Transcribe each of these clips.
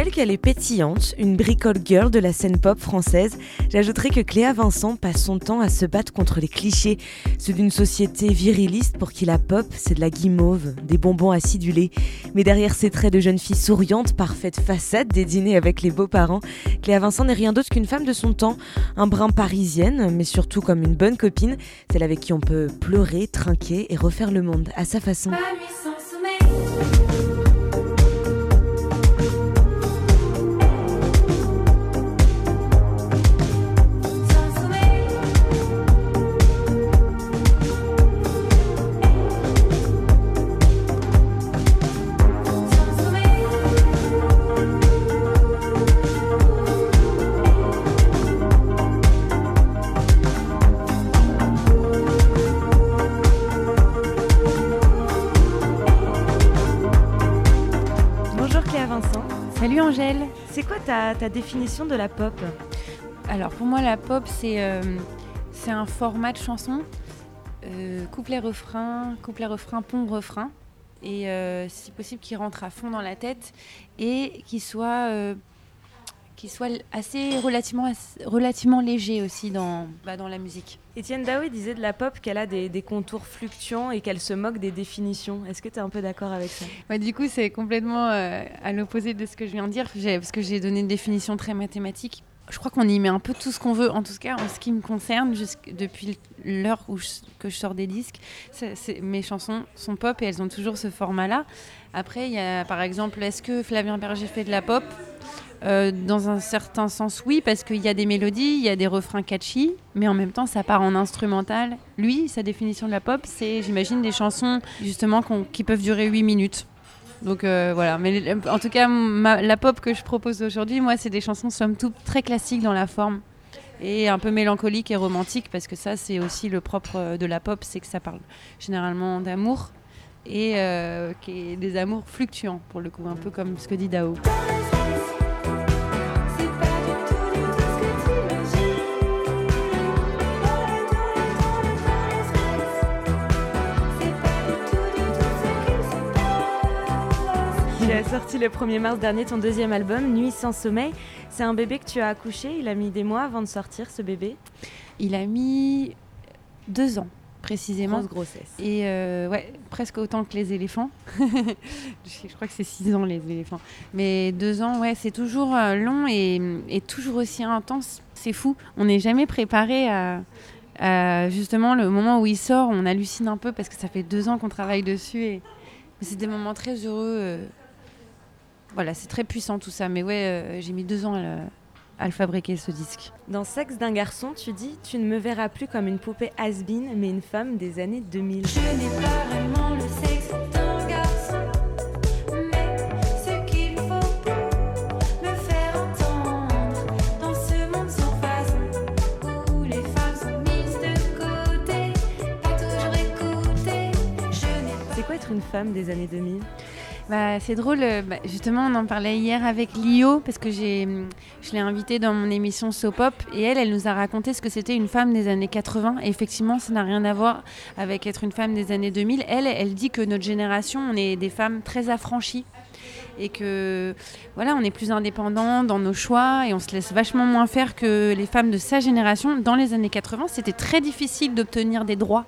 d'elle qu'elle est pétillante, une bricole girl de la scène pop française. J'ajouterai que Cléa Vincent passe son temps à se battre contre les clichés, ceux d'une société viriliste pour qui la pop, c'est de la guimauve, des bonbons acidulés. Mais derrière ces traits de jeune fille souriante, parfaite façade des dîners avec les beaux-parents, Cléa Vincent n'est rien d'autre qu'une femme de son temps, un brin parisienne, mais surtout comme une bonne copine, celle avec qui on peut pleurer, trinquer et refaire le monde à sa façon. Ta, définition de la pop Alors pour moi la pop c'est euh, un format de chanson, euh, couplet-refrain, couplet-refrain, pont-refrain, et euh, si possible qui rentre à fond dans la tête et qui soit qui soit assez relativement, relativement léger aussi dans, bah, dans la musique. Étienne Daoui disait de la pop qu'elle a des, des, contours fluctuants et qu'elle se moque des définitions. Est-ce que tu es un peu d'accord avec ça? Bah, Du coup, c'est complètement euh, à l'opposé de ce que je viens de dire, parce que j'ai donné une définition très mathématique. Je crois qu'on y met un peu tout ce qu'on veut, en tout cas en ce qui me concerne, depuis l'heure où que je sors des disques. mes chansons sont pop et elles ont toujours ce format-là. Après, il y a par exemple, est-ce que Flavien Berger fait de la pop? Euh, dans un certain sens, oui, parce qu'il y a des mélodies, il y a des refrains catchy, mais en même temps, ça part en instrumental. Lui, sa définition de la pop, c'est, j'imagine, des chansons justement qui peuvent durer 8 minutes. Donc euh, voilà, mais en tout cas, la pop que je propose aujourd'hui, moi, c'est des chansons somme toute très classiques dans la forme et un peu mélancolique et romantique, parce que ça, c'est aussi le propre de la pop, c'est que ça parle généralement d'amour et euh, des amours fluctuants, pour le coup, un peu comme ce que dit Dao. As sorti le 1er mars dernier ton deuxième album, Nuit sans sommeil. C'est un bébé que tu as accouché. Il a mis des mois avant de sortir ce bébé Il a mis deux ans précisément. Grosse grossesse. Et euh, ouais, presque autant que les éléphants. je crois que c'est six ans les éléphants. Mais deux ans, ouais, c'est toujours euh, long et, et, toujours aussi intense. C'est fou. On n'est jamais préparé à, justement le moment où il sort. On hallucine un peu parce que ça fait deux ans qu'on travaille dessus et c'est des moments très heureux. Euh, voilà, c'est très puissant tout ça. Mais ouais, euh, j'ai mis deux ans à le, fabriquer ce disque. Dans Sexe d'un garçon, tu dis Tu ne me verras plus comme une poupée has mais une femme des années 2000. Je n'ai pas vraiment le sexe d'un garçon. Mais ce qu'il faut pour me faire entendre dans ce monde sans façon où les femmes sont mises de côté, pas toujours écoutées. C'est quoi être une femme des années 2000 bah, c'est drôle, euh, bah, justement, on en parlait hier avec Lio, parce que j'ai, je l'ai invitée dans mon émission Sopop, et elle, elle nous a raconté ce que c'était une femme des années 80. Et effectivement, ça n'a rien à voir avec être une femme des années 2000. Elle, elle dit que notre génération, on est des femmes très affranchies et que voilà, on est plus indépendant dans nos choix et on se laisse vachement moins faire que les femmes de sa génération. Dans les années 80, c'était très difficile d'obtenir des droits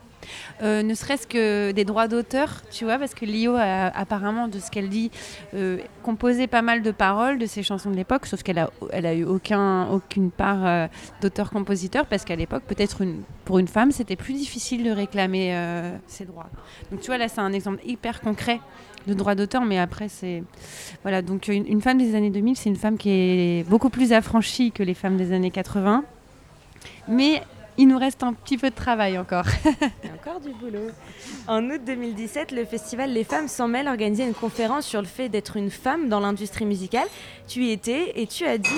euh, ne serait-ce que des droits d'auteur, tu vois, parce que Lio a apparemment, de ce qu'elle dit, euh, composé pas mal de paroles de ses chansons de l'époque, sauf qu'elle a, elle a eu aucun, aucune part euh, d'auteur-compositeur, parce qu'à l'époque, peut-être une, pour une femme, c'était plus difficile de réclamer ses droits. Donc tu vois, là, c'est un exemple hyper concret de droit d'auteur, mais après, c'est. Voilà, donc une, une, femme des années 2000, c'est une femme qui est beaucoup plus affranchie que les femmes des années 80. Mais il nous reste un petit peu de travail encore. Il y a encore du boulot. En août 2017, le festival Les Femmes s'en mêlent organisait une conférence sur le fait d'être une femme dans l'industrie musicale. Tu y étais et tu as dit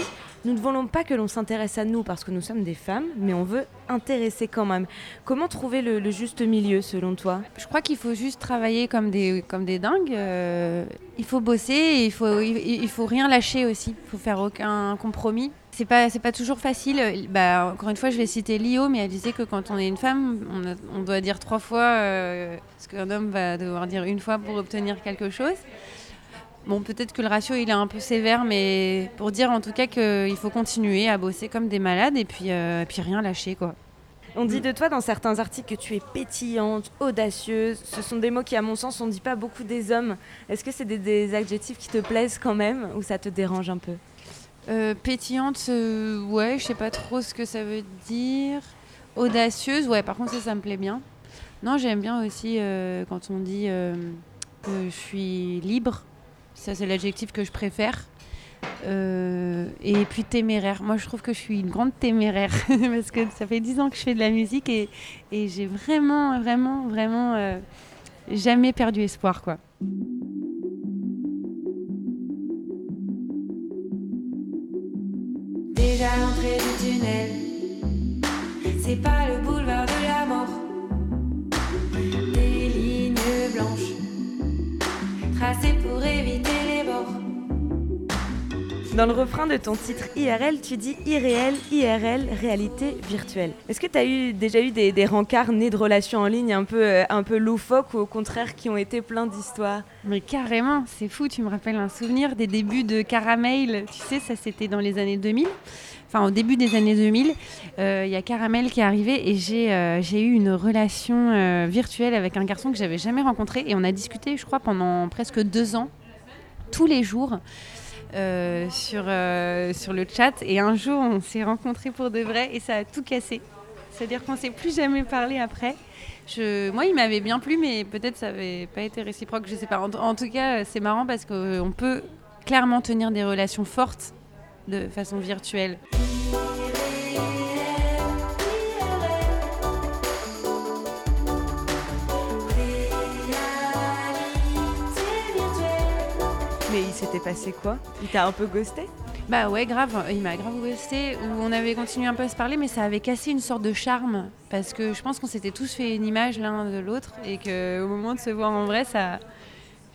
nous ne voulons pas que l'on s'intéresse à nous parce que nous sommes des femmes, mais on veut intéresser quand même. Comment trouver le, juste milieu selon toi? Je crois qu'il faut juste travailler comme des, comme des dingues. Euh, il faut bosser et il faut, il, faut rien lâcher aussi. Il faut faire aucun compromis. C'est pas, c'est pas toujours facile. Bah, encore une fois, je vais citer Lio, mais elle disait que quand on est une femme, on, doit dire trois fois euh, ce qu'un homme va devoir dire une fois pour obtenir quelque chose. Bon, peut-être que le ratio il est un peu sévère, mais pour dire en tout cas qu'il faut continuer à bosser comme des malades et puis, euh, puis rien lâcher quoi. On dit de toi dans certains articles que tu es pétillante, audacieuse. Ce sont des mots qui, à mon sens, on ne dit pas beaucoup des hommes. Est-ce que c'est des, adjectifs qui te plaisent quand même ou ça te dérange un peu? Euh, Pétillante, euh, ouais, je sais pas trop ce que ça veut dire. Audacieuse, ouais, par contre, ça, ça me plaît bien. Non, j'aime bien aussi euh, quand on dit que je suis libre. Ça, c'est l'adjectif que je préfère. Et puis téméraire. Moi, je trouve que je suis une grande téméraire parce que ça fait dix ans que je fais de la musique et, et j'ai vraiment, vraiment, vraiment jamais perdu espoir, quoi. Déjà l'entrée du tunnel, c'est pas le boulevard de la mort. Des lignes blanches tracées pour. Dans le refrain de ton titre IRL, tu dis irréel, IRL, réalité virtuelle. Est-ce que tu as eu, déjà eu des, des, nés de relations en ligne un peu, euh, un peu loufoques ou au contraire qui ont été pleins d'histoires Mais carrément, c'est fou, tu me rappelles un souvenir des débuts de Caramel. Tu sais, ça c'était dans les années 2000 enfin au début des années 2000, euh, il y a Caramel qui est arrivé et j'ai euh, eu une relation virtuelle avec un garçon que j'avais jamais rencontré et on a discuté, je crois, pendant presque deux ans, tous les jours. Euh, sur, euh, sur le chat. Et un jour, on s'est rencontrés pour de vrai et ça a tout cassé. C'est-à-dire qu'on s'est plus jamais parlé après. Je, moi, il m'avait bien plu, mais peut-être ça n'avait pas été réciproque, je sais pas. En, tout cas, c'est marrant parce qu'on peut clairement tenir des relations fortes de façon virtuelle. S'était passé quoi? Il t'a un peu ghosté? Bah ouais, grave, il m'a grave ghosté. on avait continué un peu à se parler, mais ça avait cassé une sorte de charme. Parce que je pense qu'on s'était tous fait une image l'un de l'autre. Et qu'au moment de se voir en vrai, ça.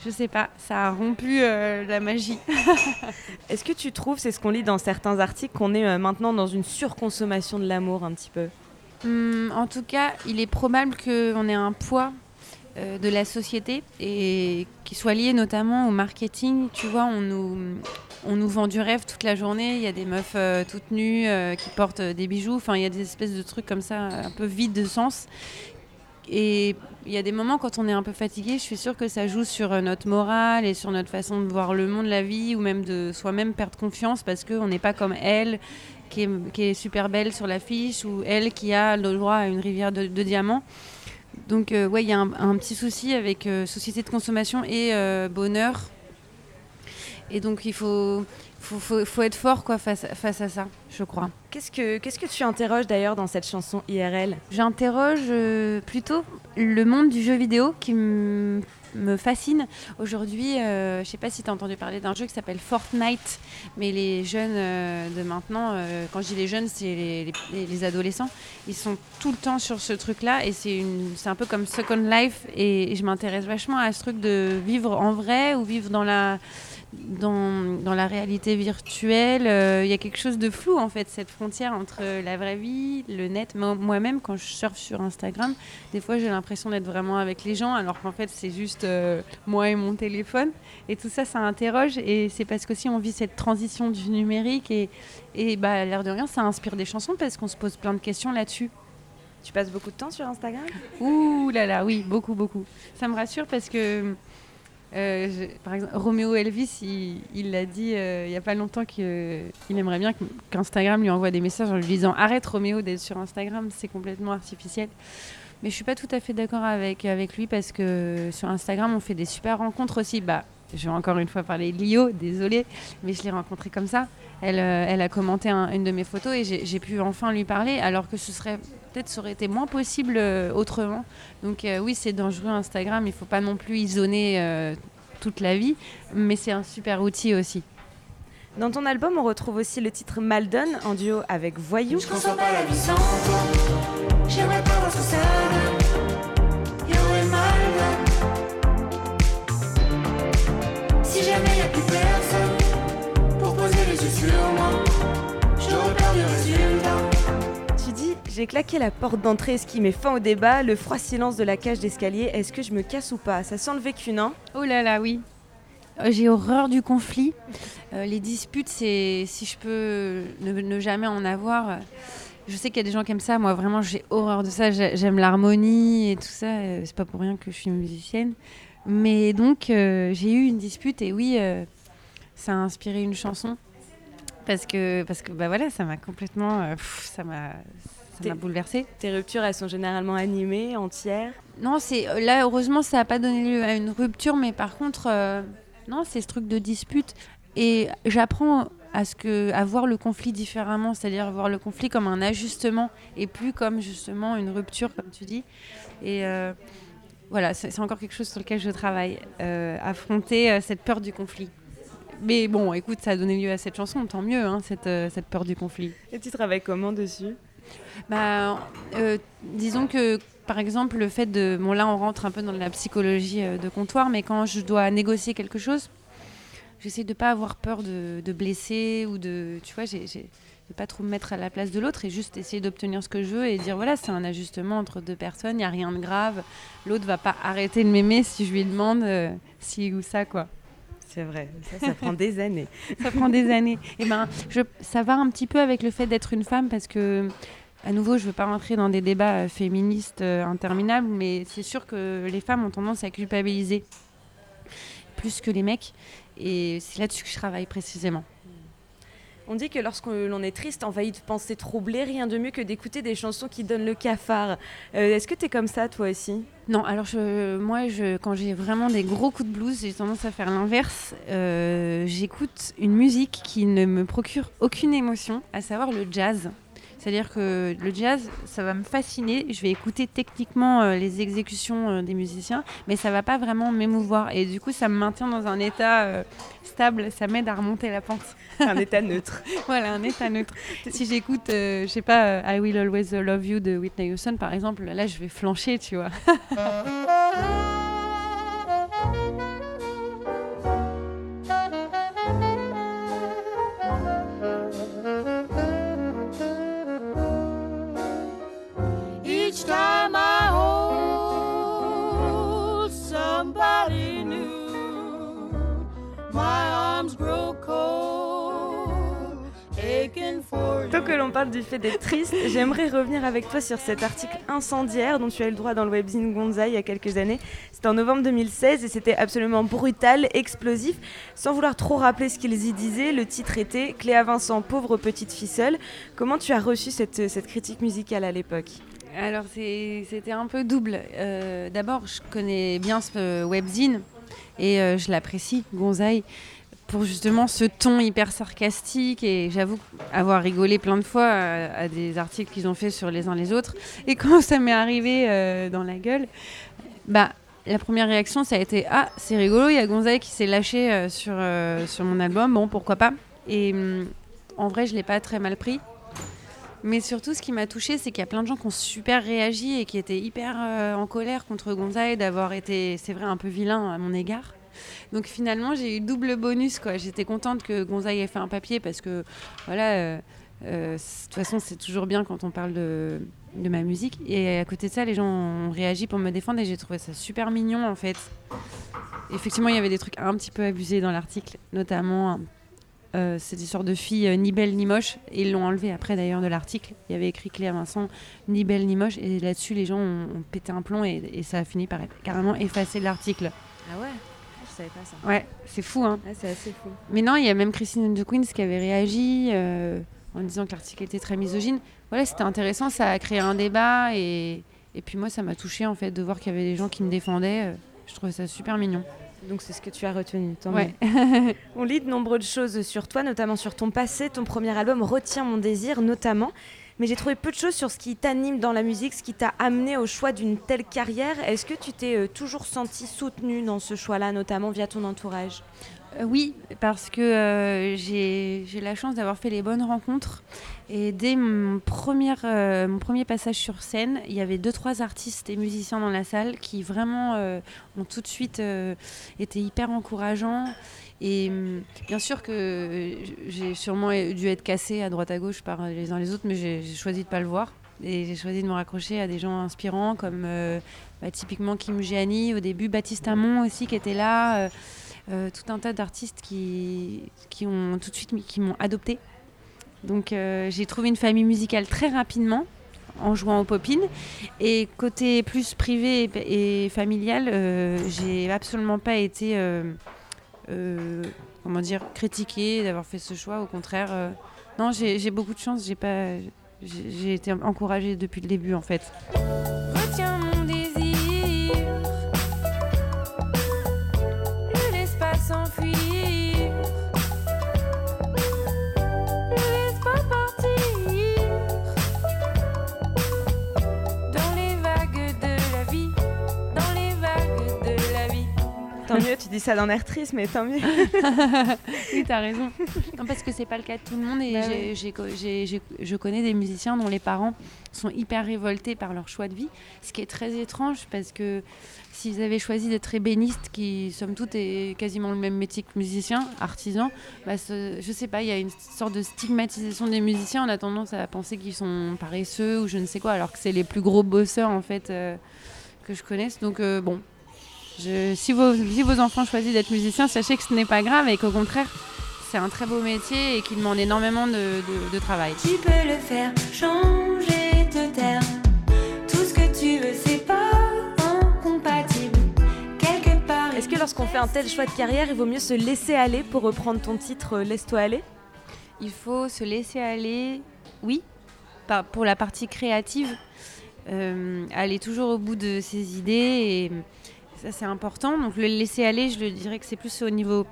Je sais pas, ça a rompu euh, la magie. Est-ce que tu trouves, c'est ce qu'on lit dans certains articles, qu'on est euh, maintenant dans une surconsommation de l'amour un petit peu? Hum, En tout cas, il est probable qu'on ait un poids de la société et qui soit lié notamment au marketing. Tu vois, on nous, on nous vend du rêve toute la journée. Il y a des meufs euh, toutes nues euh, qui portent des bijoux. Enfin, il y a des espèces de trucs comme ça, un peu vides de sens. Et il y a des moments quand on est un peu fatigué, je suis sûre que ça joue sur notre morale et sur notre façon de voir le monde, la vie, ou même de soi-même perdre confiance parce qu'on n'est pas comme elle, qui est, super belle sur l'affiche, ou elle qui a le droit à une rivière de diamants. Donc, euh, ouais, il y a un, petit souci avec euh, société de consommation et euh, bonheur. Et donc, il faut, faut, faut, être fort quoi, face, face à ça, je crois. Qu'est-ce que, qu'est-ce que tu interroges d'ailleurs dans cette chanson IRL J'interroge plutôt le monde du jeu vidéo qui me me fascine. Aujourd'hui, euh, je ne sais pas si tu as entendu parler d'un jeu qui s'appelle Fortnite, mais les jeunes euh, de maintenant, euh, quand je dis les jeunes, c'est les, adolescents, ils sont tout le temps sur ce truc-là et c'est un peu comme Second Life et je m'intéresse vachement à ce truc de vivre en vrai ou vivre dans la dans, dans, la réalité virtuelle, euh, il y a quelque chose de flou en fait, cette frontière entre la vraie vie, le net. Moi-même, quand je surfe sur Instagram, des fois j'ai l'impression d'être vraiment avec les gens, alors qu'en fait c'est juste euh, moi et mon téléphone. Et tout ça, ça interroge. Et c'est parce qu'aussi on vit cette transition du numérique et, et bah, l'air de rien, ça inspire des chansons parce qu'on se pose plein de questions là-dessus. Tu passes beaucoup de temps sur Instagram? Ouh là là, oui, beaucoup, beaucoup. Ça me rassure parce que euh, par exemple, Roméo Elvis, il l'a dit euh, il n'y a pas longtemps qu'il aimerait bien qu'Instagram lui envoie des messages en lui disant Arrête Roméo d'être sur Instagram, c'est complètement artificiel. Mais je suis pas tout à fait d'accord avec, avec lui parce que sur Instagram, on fait des super rencontres aussi. Bah, je vais encore une fois parler de Lio, désolée, mais je l'ai rencontrée comme ça. Elle, euh, elle a commenté une de mes photos et j'ai pu enfin lui parler, alors que ce serait peut-être ça aurait été moins possible euh, autrement. Donc euh, oui, c'est dangereux Instagram, il ne faut pas non plus isoler euh, toute la vie, mais c'est un super outil aussi. Dans ton album, on retrouve aussi le titre Maldon en duo avec Voyou. Je conçois pas la vie sans toi. J'aimerais pas voir ça. Si jamais y a plus personne pour poser les yeux sur moi, J'ai claqué la porte d'entrée, ce qui met fin au débat. Le froid silence de la cage d'escalier, est-ce que je me casse ou pas? Ça sent le vécu, non? Oh là là, oui. Euh, J'ai horreur du conflit. Euh, les disputes, c'est si je peux ne, jamais en avoir. euh, Je sais qu'il y a des gens aiment ça. Moi, vraiment, j'ai horreur de ça. J'ai- J'aime l'harmonie et tout ça. C'est pas pour rien que je suis musicienne. Mais donc, j'ai eu une dispute et oui, ça a inspiré une chanson. Parce que, parce que bah voilà, ça m'a complètement. ça m'a ça T'es- m'a bouleversée. Tes ruptures, elles sont généralement animées, entières? Non, c'est euh, là heureusement ça n'a pas donné lieu à une rupture, mais par contre euh, non, c'est ce truc de dispute et j'apprends à ce que à voir le conflit différemment, c'est-à-dire voir le conflit comme un ajustement et plus comme justement une rupture comme tu dis. Et euh, voilà, c'est c'est encore quelque chose sur lequel je travaille, euh, affronter euh, cette peur du conflit. Mais bon, écoute, ça a donné lieu à cette chanson, tant mieux, hein, cette, euh, cette peur du conflit. Et tu travailles comment dessus? Bah, euh, disons que, par exemple, le fait de... Bon, là, on rentre un peu dans la psychologie euh, de comptoir, mais quand je dois négocier quelque chose, j'essaie de pas avoir peur de, de blesser ou de... Tu vois, j'ai... j'ai- de pas trop me mettre à la place de l'autre et juste essayer d'obtenir ce que je veux et dire voilà c'est un ajustement entre deux personnes il n'y a rien de grave l'autre va pas arrêter de m'aimer si je lui demande euh, si ou ça quoi C'est vrai, ça, ça prend des années. ça prend des années. Et ben, je, ça va un petit peu avec le fait d'être une femme parce que, à nouveau, je veux pas rentrer dans des débats euh, féministes euh, interminables, mais c'est sûr que les femmes ont tendance à culpabiliser plus que les mecs. Et c'est là-dessus que je travaille précisément. On dit que lorsque l'on est triste, envahi de pensées troublées, rien de mieux que d'écouter des chansons qui donnent le cafard. Euh, Est-ce que tu es comme ça, toi aussi? Non, alors je, moi, je, quand j'ai vraiment des gros coups de blues, j'ai tendance à faire l'inverse. Euh, J'écoute une musique qui ne me procure aucune émotion, à savoir le jazz. C'est-à-dire que le jazz, ça va me fasciner. Je vais écouter techniquement euh, les exécutions euh, des musiciens, mais ça va pas vraiment m'émouvoir. Et du coup, ça me maintient dans un état euh, stable. Ça m'aide à remonter la pente. Un état neutre. voilà, un état neutre. si j'écoute, je sais pas, I Will Always Love You de Whitney Houston, par exemple, là, je vais flancher, tu vois. que l'on parle du fait d'être triste, j'aimerais revenir avec toi sur cet article incendiaire dont tu as eu le droit dans le webzine Gonza il y a quelques années. C'était en novembre 2016 et c'était absolument brutal, explosif. Sans vouloir trop rappeler ce qu'ils y disaient, le titre était Cléa Vincent, pauvre petite fille seule. Comment tu as reçu cette, critique musicale à l'époque? Alors c'était un peu double. Euh, D'abord, je connais bien ce webzine et euh, je l'apprécie, Gonzaï, pour justement ce ton hyper sarcastique et j'avoue avoir rigolé plein de fois à, à des articles qu'ils ont fait sur les uns les autres. Et quand ça m'est arrivé euh, dans la gueule, bah la première réaction ça a été ah c'est rigolo, il y a Gonzaï qui s'est lâché euh, sur euh, sur mon album, bon pourquoi pas. Et hum, en vrai je l'ai pas très mal pris. Mais surtout, ce qui m'a touché, c'est qu'il y a plein de gens qui ont super réagi et qui étaient hyper euh, en colère contre Gonzaï d'avoir été, c'est vrai, un peu vilain à mon égard. Donc finalement, j'ai eu double bonus. J'étais contente que Gonzaï ait fait un papier parce que, voilà, euh, euh, de toute façon, c'est toujours bien quand on parle de, ma musique. Et à côté de ça, les gens ont réagi pour me défendre et j'ai trouvé ça super mignon en fait. Effectivement, il y avait des trucs un petit peu abusés dans l'article, notamment euh, cette histoire de fille euh, ni belle ni moche. Et ils l'ont enlevé après d'ailleurs de l'article. Il y avait écrit Cléa Vincent, ni belle ni moche. Et là-dessus, les gens ont, pété un plomb et, et ça a fini par être carrément effacé de l'article. Ah ouais? Savais pas ça. Ouais, c'est fou, hein. c'est assez fou. Mais non, il y a même Christine de Queens qui avait réagi euh, en disant que l'article était très misogyne. Voilà, c'était intéressant, ça a créé un débat et, et puis moi, ça m'a touché en fait de voir qu'il y avait des gens qui me défendaient. euh, Je trouvais ça super mignon. Donc c'est ce que tu as retenu. tant Ouais. On lit de nombreuses choses sur toi, notamment sur ton passé. Ton premier album retient mon désir, notamment. Mais j'ai trouvé peu de choses sur ce qui t'anime dans la musique, ce qui t'a amené au choix d'une telle carrière. Est-ce que tu t'es euh, toujours senti soutenue dans ce choix-là, notamment via ton entourage? Euh, oui, parce que euh, j'ai la chance d'avoir fait les bonnes rencontres. Et dès mon premier, euh, mon premier passage sur scène, il y avait deux, trois artistes et musiciens dans la salle qui vraiment ont tout de suite été hyper encourageants. Et hum, bien sûr que euh, j'ai sûrement dû être cassée à droite à gauche par les uns les autres, mais j'ai choisi de pas le voir. Et j'ai choisi de me raccrocher à des gens inspirants comme euh, bah, typiquement Kim Gianni au début, Baptiste Amon aussi qui était là. euh, tout un tas d'artistes qui, qui ont tout de suite qui m'ont adopté. Donc j'ai trouvé une famille musicale très rapidement en jouant aux popines. Et côté plus privé et, et familial, j'ai absolument pas été comment dire critiquée d'avoir fait ce choix. Au contraire, euh, non, j'ai beaucoup de chance. J'ai pas, j'ai été encouragée depuis le début en fait. Tant mieux, tu dis ça d'un air triste, mais tant mieux. Oui, t'as raison. Non, parce que c'est pas le cas de tout le monde et Bah j'ai- j'ai co- j'ai- j'ai- je connais des musiciens dont les parents sont hyper révoltés par leur choix de vie, ce qui est très étrange parce que s'ils avaient choisi d'être ébénistes, qui somme toute est quasiment le même métier que musicien, artisan, bah, ce- je sais pas, il y a une sorte de stigmatisation des musiciens. On a tendance à penser qu'ils sont paresseux ou je ne sais quoi, alors que c'est les plus gros bosseurs en fait euh, que je connaisse. Donc euh, bon. Je- si, vos, si vos enfants choisissent d'être musiciens, sachez que ce n'est pas grave et qu'au contraire, c'est un très beau métier et qui demande énormément de, de- de travail. Tu peux le faire, changer, te taire. Tout ce que tu veux, c'est pas incompatible. Quelque part. Est-ce que lorsqu'on fait un tel choix de carrière, il vaut mieux se laisser aller pour reprendre ton titre euh, Laisse-toi aller? Il faut se laisser aller, oui, pour la partie créative, euh, aller toujours au bout de ses idées et ça c'est important. Donc le laisser aller, je le dirais que c'est plus au niveau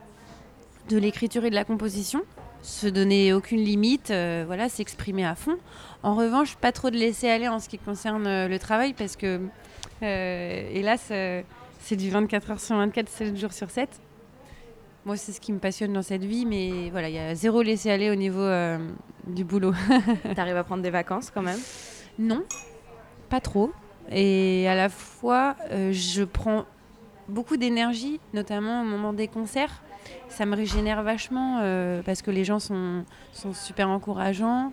de l'écriture et de la composition, se donner aucune limite, euh, voilà, s'exprimer à fond. En revanche, pas trop de laisser aller en ce qui concerne euh, le travail parce que euh, hélas, c'est du 24 heures sur 24, 7 jours sur 7. Moi, c'est ce qui me passionne dans cette vie, mais voilà, il y a zéro laisser aller au niveau euh, du boulot. T'arrives à prendre des vacances quand même? Non, pas trop. Et à la fois, euh, je prends beaucoup d'énergie, notamment au moment des concerts. Ça me régénère vachement euh, parce que les gens sont, sont super encourageants.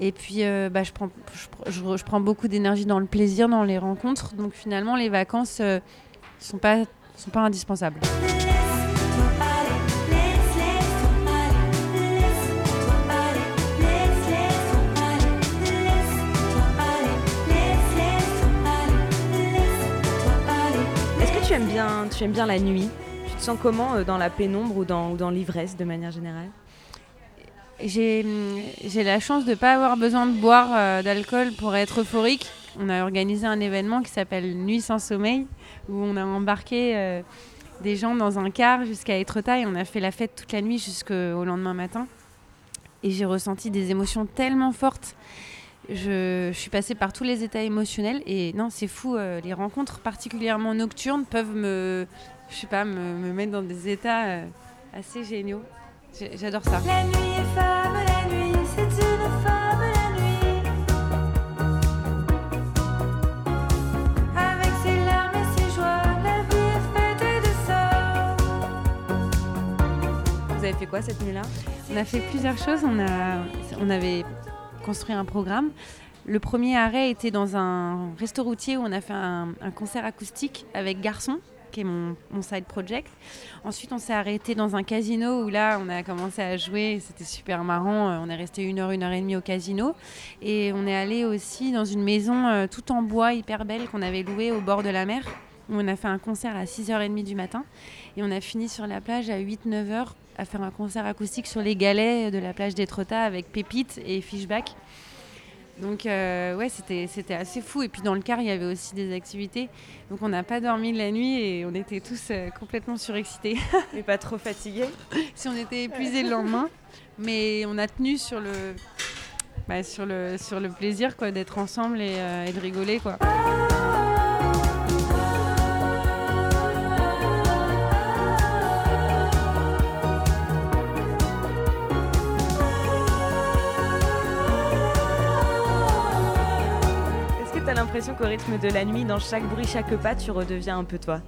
Et puis, euh, bah, je, prends, je, prends beaucoup d'énergie dans le plaisir, dans les rencontres. Donc finalement, les vacances ne sont, pas, sont pas indispensables. Bien, tu aimes bien la nuit Tu te sens comment euh, dans la pénombre ou dans, l'ivresse de manière générale? J'ai hum, j'ai la chance de ne pas avoir besoin de boire euh, d'alcool pour être euphorique. On a organisé un événement qui s'appelle Nuit sans sommeil, où on a embarqué euh, des gens dans un car jusqu'à Étretat et on a fait la fête toute la nuit jusqu'au lendemain matin. Et j'ai ressenti des émotions tellement fortes. Je, je suis passée par tous les états émotionnels et non, c'est fou. euh, les rencontres particulièrement nocturnes peuvent me, je sais pas, me, me mettre dans des états euh, assez géniaux. J'adore ça. La nuit est femme, la nuit, c'est une femme, la nuit. Avec ses larmes et ses joies, la vie est faite de ça. Vous avez fait quoi cette nuit-là? On a fait plusieurs choses. On, a, on avait un programme. Le premier arrêt était dans un resto routier où on a fait un, concert acoustique avec Garçon, qui est mon, side project. Ensuite, on s'est arrêté dans un casino où là, on a commencé à jouer. C'était super marrant. Euh, On est resté une heure, une heure et demie au casino. Et on est allé aussi dans une maison euh, tout en bois, hyper belle, qu'on avait louée au bord de la mer. On a fait un concert à 6h30 du matin. Et on a fini sur la plage à 8-9 heures à faire un concert acoustique sur les galets de la plage d'Étretat avec Pépite et Fishback. Donc euh, ouais, c'était c'était assez fou. Et puis dans le car, il y avait aussi des activités. Donc on n'a pas dormi de la nuit et on était tous euh, complètement surexcités. Mais pas trop fatigué si on était épuisés le lendemain, mais on a tenu sur le bah, sur le sur le plaisir quoi d'être ensemble et, euh, et de rigoler quoi. L'impression qu'au rythme de la nuit, dans chaque bruit, chaque pas, tu redeviens un peu toi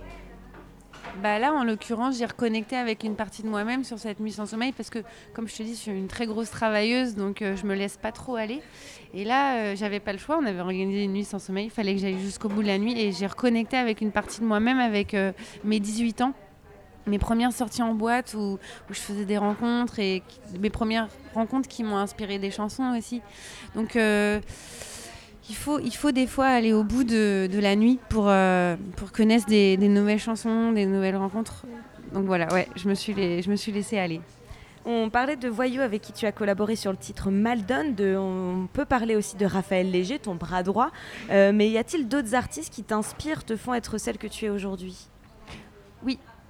Bah là, en l'occurrence, j'ai reconnecté avec une partie de moi-même sur cette nuit sans sommeil parce que, comme je te dis, je suis une très grosse travailleuse, donc euh, je me laisse pas trop aller. Et là, euh, j'avais pas le choix. On avait organisé une nuit sans sommeil. Il fallait que j'aille jusqu'au bout de la nuit et j'ai reconnecté avec une partie de moi-même avec euh, mes 18 ans mes premières sorties en boîte où, je faisais des rencontres et mes premières rencontres qui m'ont inspiré des chansons aussi. Donc euh, il, faut, il faut des fois aller au bout de, de la nuit pour, euh, pour connaître des, des nouvelles chansons, des nouvelles rencontres. Donc voilà, ouais, je me suis, je me suis laissée aller. On parlait de Voyou avec qui tu as collaboré sur le titre Maldon. De, on peut parler aussi de Raphaël Léger, ton bras droit. Euh, mais y a-t-il d'autres artistes qui t'inspirent, te font être celle que tu es aujourd'hui?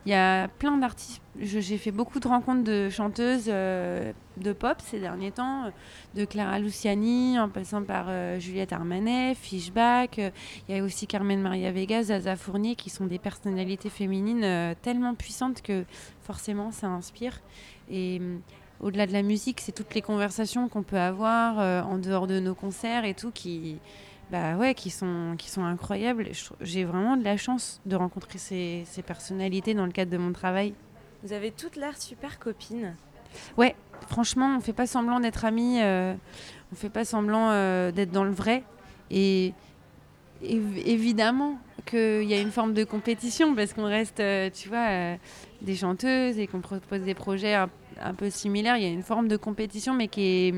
Il y a plein d'artistes. J'ai fait beaucoup de rencontres de chanteuses euh, de pop ces derniers temps, euh, de Clara Luciani, en passant par euh, Juliette Armanet, Fishback. Il y a aussi Carmen Maria Vega, Zaza Fournier, qui sont des personnalités féminines tellement puissantes que forcément ça inspire. Et au-delà de la musique, c'est toutes les conversations qu'on peut avoir en dehors de nos concerts et tout qui, bah ouais, qui sont, qui sont incroyables. J'ai vraiment de la chance de rencontrer ces, ces personnalités dans le cadre de mon travail. Vous avez toutes l'air super copines. Franchement, on fait pas semblant d'être amis, euh, on fait pas semblant euh, d'être dans le vrai. Et év- évidemment qu'il y a une forme de compétition parce qu'on reste, euh, tu vois, euh, des chanteuses et qu'on propose des projets un, un peu similaires. Il y a une forme de compétition, mais qui est,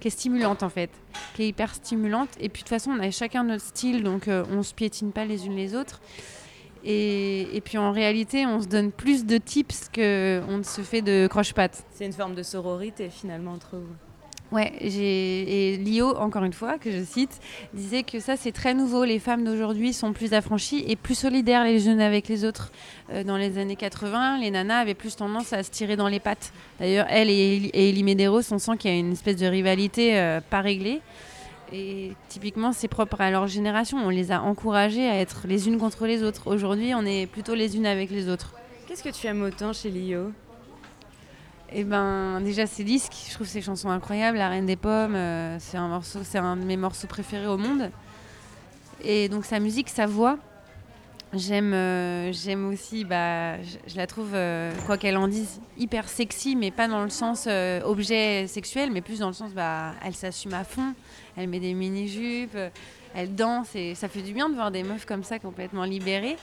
qui est stimulante en fait, qui est hyper stimulante. Et puis de toute façon, on a chacun notre style, donc euh, on se piétine pas les unes les autres. Et, puis en réalité, on se donne plus de tips qu'on ne se fait de croche-pattes. C'est une forme de sororité finalement entre vous. Ouais, j'ai et Lio, encore une fois, que je cite, disait que ça c'est très nouveau. Les femmes d'aujourd'hui sont plus affranchies et plus solidaires les unes avec les autres. Euh, dans les années 80, les nanas avaient plus tendance à se tirer dans les pattes. D'ailleurs, elle et, et Elie Medeiros, on sent qu'il y a une espèce de rivalité euh, pas réglée. Et typiquement, c'est propre à leur génération. On les a encouragées à être les unes contre les autres. Aujourd'hui, on est plutôt les unes avec les autres. Qu'est-ce que tu aimes autant chez Lio? Et ben déjà ses disques, je trouve ses chansons incroyables. La Reine des Pommes, euh, c'est un morceau, c'est un de mes morceaux préférés au monde. Et donc sa musique, sa voix, j'aime, euh, j'aime aussi. Bah, je, la trouve, euh, quoi qu'elle en dise, hyper sexy, mais pas dans le sens objet sexuel, mais plus dans le sens, bah, elle s'assume à fond. Elle met des mini jupes, elle danse et ça fait du bien de voir des meufs comme ça complètement libérées.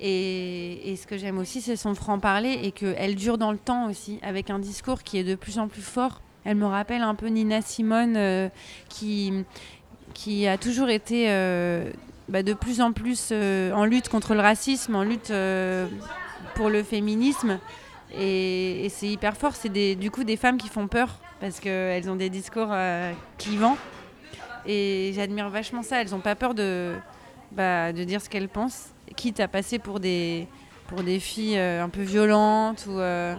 Et, ce que j'aime aussi, c'est son franc-parler et qu'elle dure dans le temps aussi, avec un discours qui est de plus en plus fort. Elle me rappelle un peu Nina Simone, euh, qui, qui a toujours été euh, bah, de plus en plus euh, en lutte contre le racisme, en lutte pour le féminisme. Et, c'est hyper fort. C'est du coup des femmes qui font peur parce qu'elles ont des discours clivants. Et j'admire vachement ça. Elles n'ont pas peur de, bah, de dire ce qu'elles pensent, quitte à passer pour des, pour des filles euh, un peu violentes. Ou, euh,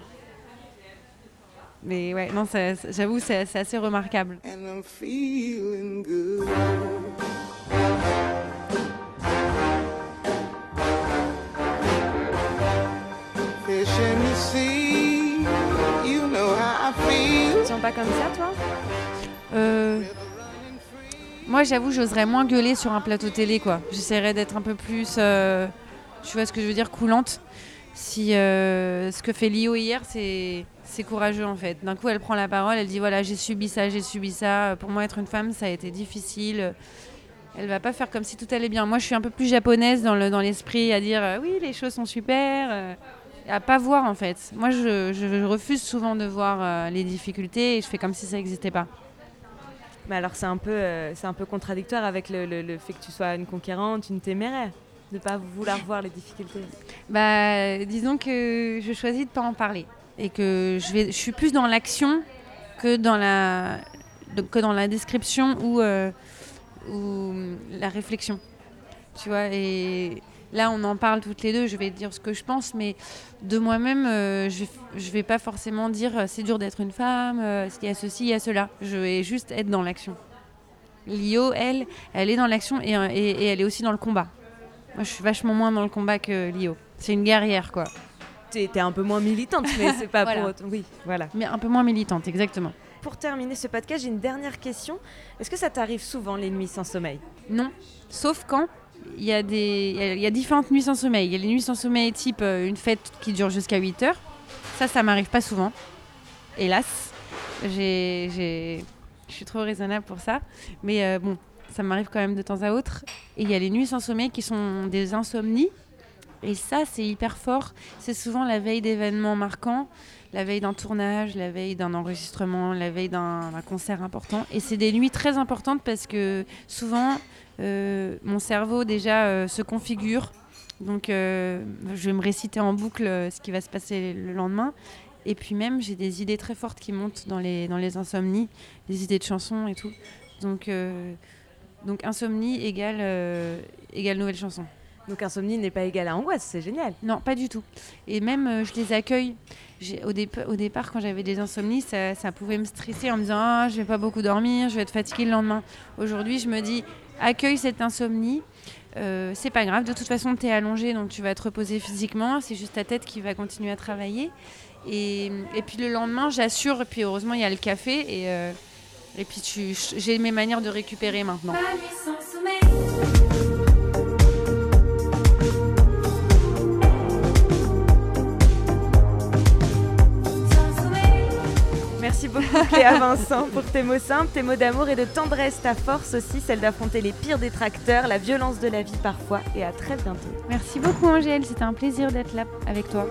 Mais ouais, non, j'avoue, c'est assez remarquable. and I'm feeling good. Fish in the sea, you know how I feel. Tu te sens pas comme ça toi? Euh, Moi, j'avoue, j'oserais moins gueuler sur un plateau télé, quoi. J'essaierais d'être un peu plus, euh, tu vois ce que je veux dire, coulante. Si euh, ce que fait Lio hier, c'est courageux en fait. D'un coup, elle prend la parole, elle dit voilà, j'ai subi ça, j'ai subi ça. Pour moi, être une femme, ça a été difficile. Elle va pas faire comme si tout allait bien. Moi, je suis un peu plus japonaise dans le dans l'esprit à dire euh, oui, les choses sont super. euh, à pas voir en fait. Moi, je, je refuse souvent de voir euh, les difficultés et je fais comme si ça n'existait pas. Mais alors c'est un peu, euh, c'est un peu contradictoire avec le, le- fait que tu sois une conquérante, une téméraire, de pas vouloir voir les difficultés. Bah, disons que je choisis de pas en parler et que je vais, je suis plus dans l'action que dans la, que dans la description ou euh, ou la réflexion. Tu vois et là on en parle toutes les deux. Je vais dire ce que je pense, mais de moi-même, euh, je je vais pas forcément dire euh, c'est dur d'être une femme, euh, il y a ceci, il y a cela. Je vais juste être dans l'action. Lio, elle, elle est dans l'action et, et- et elle est aussi dans le combat. Moi, je suis vachement moins dans le combat que Lio. C'est une guerrière, quoi. T'es t'es un peu moins militante, mais c'est pas Voilà. pour autant. Oui, voilà. Mais un peu moins militante, exactement. Pour terminer ce podcast, j'ai une dernière question. Est-ce que ça t'arrive souvent les nuits sans sommeil? Non. Sauf quand il y, a y différentes nuits sans sommeil. Il y a les nuits sans sommeil type euh, une fête qui dure jusqu'à 8 heures. Ça, ça m'arrive pas souvent. Hélas. Je suis trop raisonnable pour ça. Mais euh, bon, ça m'arrive quand même de temps à autre. Et il y a les nuits sans sommeil qui sont des insomnies Et ça, c'est hyper fort. C'est souvent la veille d'événements marquants, la veille d'un tournage, la veille d'un enregistrement, la veille d'un concert important. Et c'est des nuits très importantes parce que souvent, mon cerveau déjà euh, se configure. Donc, euh, je vais me réciter en boucle euh, ce qui va se passer le lendemain. Et puis même, j'ai des idées très fortes qui montent dans les, dans les insomnies, des idées de chansons et tout. Donc, euh, donc insomnie égale, euh, égale nouvelle chanson. Donc insomnie n'est pas égal à angoisse, c'est génial. Non, pas du tout. Et même, euh, je les accueille. Au, au départ, quand j'avais des insomnies, ça, ça pouvait me stresser en me disant ah, je vais pas beaucoup dormir, je vais être fatiguée le lendemain. Aujourd'hui, je me dis accueille cette insomnie. Euh, c'est pas grave, de toute façon, tu es allongé, donc tu vas te reposer physiquement. C'est juste ta tête qui va continuer à travailler. Et, puis le lendemain, j'assure. Et puis heureusement, il y a le café. Et, euh, et puis j'ai mes manières de récupérer maintenant. Merci beaucoup Cléa Vincent pour tes mots simples, tes mots d'amour et de tendresse, ta force aussi, celle d'affronter les pires détracteurs, la violence de la vie parfois. Et à très bientôt. Merci beaucoup, Angèle. C'était un plaisir d'être là avec toi.